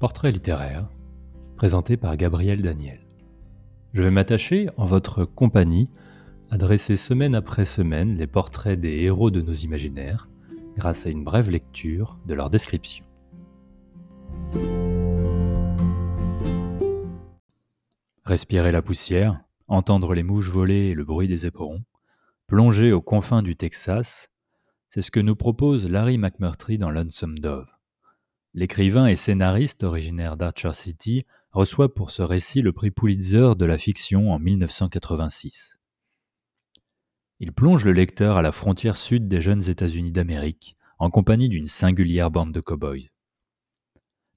Portrait littéraire, présenté par Gabriel Daniel. Je vais m'attacher, en votre compagnie, à dresser semaine après semaine les portraits des héros de nos imaginaires, grâce à une brève lecture de leur description. Respirer la poussière, entendre les mouches voler et le bruit des éperons, plonger aux confins du Texas, c'est ce que nous propose Larry McMurtry dans Lonesome Dove. L'écrivain et scénariste originaire d'Archer City reçoit pour ce récit le prix Pulitzer de la fiction en 1986. Il plonge le lecteur à la frontière sud des jeunes États-Unis d'Amérique, en compagnie d'une singulière bande de cow-boys.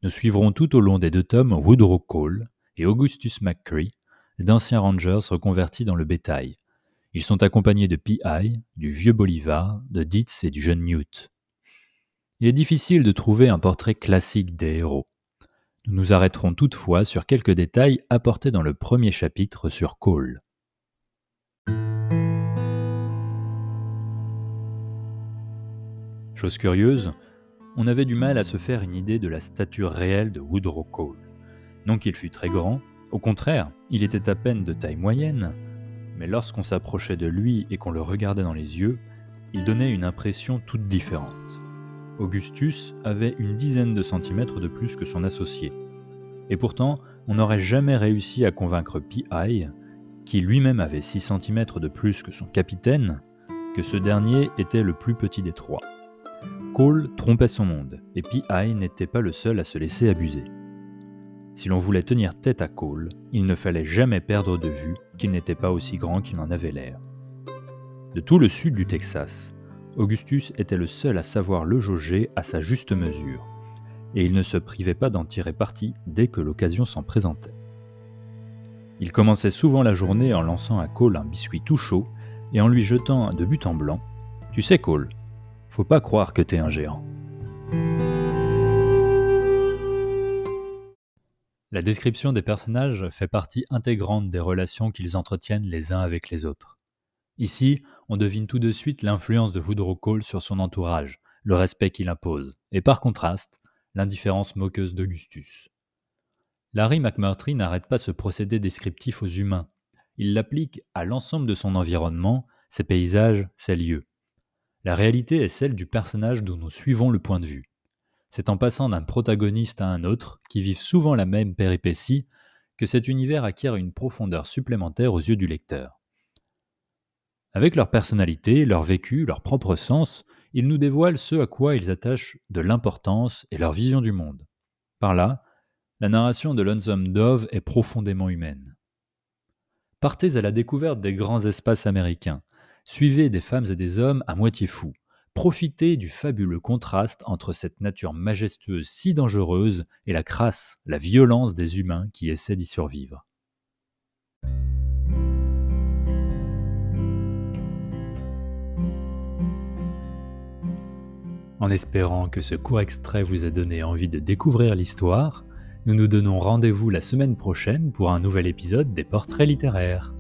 Nous suivrons tout au long des deux tomes Woodrow Cole et Augustus McCree, d'anciens rangers reconvertis dans le bétail. Ils sont accompagnés de P.I., du vieux Bolivar, de Dietz et du jeune Newt. Il est difficile de trouver un portrait classique des héros. Nous nous arrêterons toutefois sur quelques détails apportés dans le premier chapitre sur Cole. Chose curieuse, on avait du mal à se faire une idée de la stature réelle de Woodrow Cole. Non qu'il fût très grand, au contraire, il était à peine de taille moyenne, mais lorsqu'on s'approchait de lui et qu'on le regardait dans les yeux, il donnait une impression toute différente. Augustus avait une dizaine de centimètres de plus que son associé. Et pourtant, on n'aurait jamais réussi à convaincre P.I., qui lui-même avait 6 cm de plus que son capitaine, que ce dernier était le plus petit des trois. Cole trompait son monde, et P.I. n'était pas le seul à se laisser abuser. Si l'on voulait tenir tête à Cole, il ne fallait jamais perdre de vue qu'il n'était pas aussi grand qu'il en avait l'air. De tout le sud du Texas, Augustus était le seul à savoir le jauger à sa juste mesure, et il ne se privait pas d'en tirer parti dès que l'occasion s'en présentait. Il commençait souvent la journée en lançant à Cole un biscuit tout chaud et en lui jetant de but en blanc Tu sais, Cole, faut pas croire que t'es un géant. La description des personnages fait partie intégrante des relations qu'ils entretiennent les uns avec les autres. Ici, on devine tout de suite l'influence de Woodrow Cole sur son entourage, le respect qu'il impose, et par contraste, l'indifférence moqueuse d'Augustus. Larry McMurtry n'arrête pas ce procédé descriptif aux humains. Il l'applique à l'ensemble de son environnement, ses paysages, ses lieux. La réalité est celle du personnage dont nous suivons le point de vue. C'est en passant d'un protagoniste à un autre, qui vivent souvent la même péripétie, que cet univers acquiert une profondeur supplémentaire aux yeux du lecteur. Avec leur personnalité, leur vécu, leur propre sens, ils nous dévoilent ce à quoi ils attachent de l'importance et leur vision du monde. Par là, la narration de Lonesome Dove est profondément humaine. Partez à la découverte des grands espaces américains, suivez des femmes et des hommes à moitié fous, profitez du fabuleux contraste entre cette nature majestueuse si dangereuse et la crasse, la violence des humains qui essaient d'y survivre. En espérant que ce court extrait vous ait donné envie de découvrir l'histoire, nous nous donnons rendez-vous la semaine prochaine pour un nouvel épisode des Portraits littéraires.